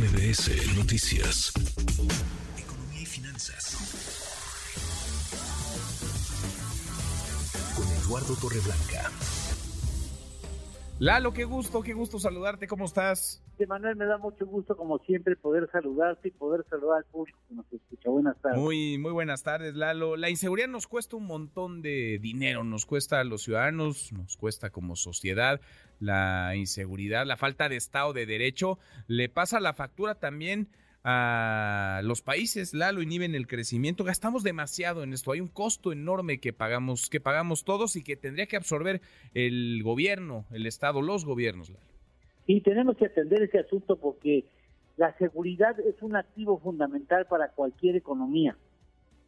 MBS Noticias. Economía y finanzas. Con Eduardo Torreblanca. Lalo, qué gusto, qué gusto saludarte, ¿cómo estás? Manuel, me da mucho gusto, como siempre, poder saludarte y poder saludar al público que nos escucha. Buenas tardes. Muy, muy buenas tardes, Lalo. La inseguridad nos cuesta un montón de dinero, nos cuesta a los ciudadanos, nos cuesta como sociedad la inseguridad, la falta de Estado de Derecho. Le pasa la factura también a los países, Lalo, inhiben el crecimiento. Gastamos demasiado en esto. Hay un costo enorme que pagamos, que pagamos todos y que tendría que absorber el gobierno, el Estado, los gobiernos, Lalo. Sí, tenemos que atender ese asunto porque la seguridad es un activo fundamental para cualquier economía.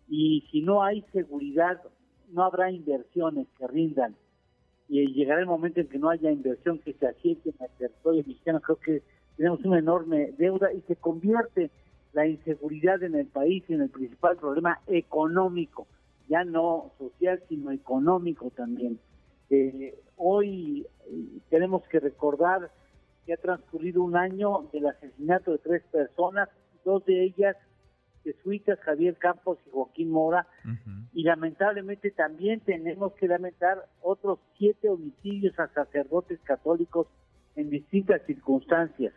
Y si no hay seguridad, no habrá inversiones que rindan. Y llegará el momento en que no haya inversión que se asiente en el territorio mexicano. Creo que tenemos una enorme deuda y se convierte la inseguridad en el país en el principal problema económico, ya no social, sino económico también. Eh, hoy eh, tenemos que recordar que ha transcurrido un año del asesinato de tres personas, dos de ellas jesuitas, Javier Campos y Joaquín Mora, y lamentablemente también tenemos que lamentar otros siete homicidios a sacerdotes católicos en distintas circunstancias.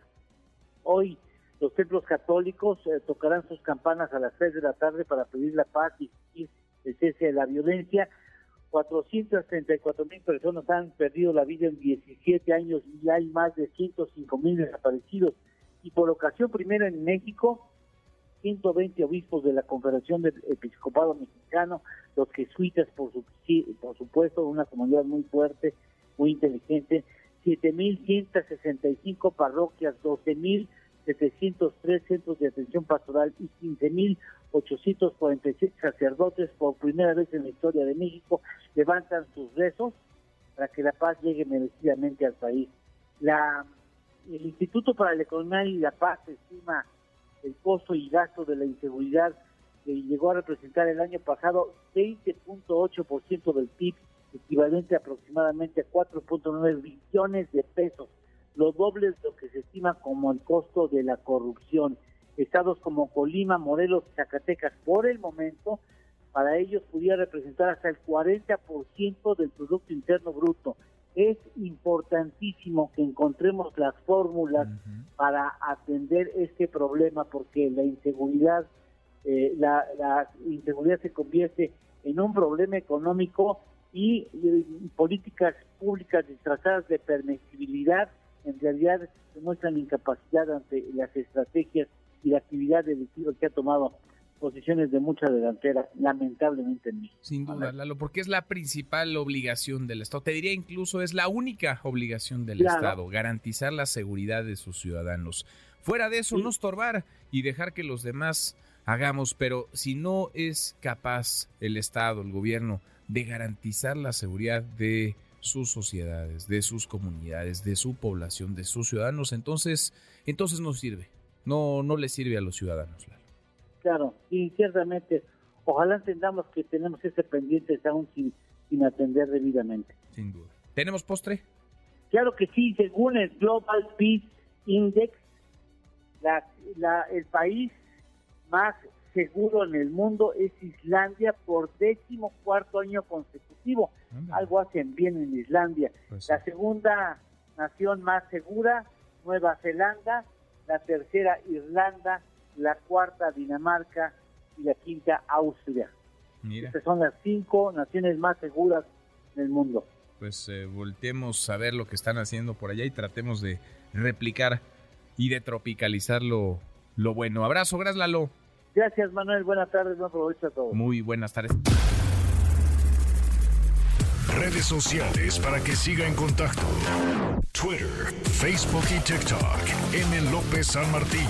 Hoy los templos católicos eh, tocarán sus campanas a las seis de la tarde para pedir la paz y el cese de la violencia. 434 mil personas han perdido la vida en 17 años y hay más de 105 mil desaparecidos. Y por ocasión primera en México, 120 obispos de la Confederación del Episcopado Mexicano, los jesuitas, por, su, por supuesto, una comunidad muy fuerte, muy inteligente, 7.165 parroquias, 12.703 centros de atención pastoral y 15.846 sacerdotes por primera vez en la historia de México levantan sus rezos para que la paz llegue merecidamente al país. El Instituto para la Economía y la Paz estima el costo y gasto de la inseguridad que llegó a representar el año pasado 20.8% del PIB equivalente aproximadamente a 4.9 billones de pesos, lo doble de lo que se estima como el costo de la corrupción. Estados como Colima, Morelos y Zacatecas, por el momento, para ellos pudiera representar hasta el 40% del Producto Interno Bruto. Es importantísimo que encontremos las fórmulas para atender este problema porque la inseguridad, eh, la, la inseguridad se convierte en un problema económico y, políticas públicas disfrazadas de permisibilidad en realidad demuestran incapacidad ante las estrategias y la actividad delictiva que ha tomado posiciones de mucha delantera, lamentablemente en México. Sin duda, Lalo, porque es la principal obligación del Estado. Te diría incluso es la única obligación del Estado, garantizar la seguridad de sus ciudadanos. Fuera de eso, no estorbar y dejar que los demás hagamos, pero si no es capaz el Estado, el gobierno, de garantizar la seguridad de sus sociedades, de sus comunidades, de su población, de sus ciudadanos, entonces, entonces no sirve, no, no le sirve a los ciudadanos. Claro, y ciertamente, ojalá entendamos que tenemos ese pendiente aún sin, sin atender debidamente. Sin duda. ¿Tenemos postre? Claro que sí, según el Global Peace Index, la, la, el país más seguro en el mundo es Islandia por décimo cuarto año consecutivo. Algo hacen bien en Islandia. Pues la segunda nación más segura, Nueva Zelanda. La tercera, Irlanda. La cuarta, Dinamarca. Y la quinta, Austria. Estas son las cinco naciones más seguras del mundo. Pues eh, volteemos a ver lo que están haciendo por allá y tratemos de replicar y de tropicalizar lo, lo bueno. Abrazo, gracias Lalo. Gracias, Manuel. Buenas tardes. Buen provecho a todos. Muy buenas tardes. Redes sociales para que siga en contacto: Twitter, Facebook y TikTok. M. López San Martín.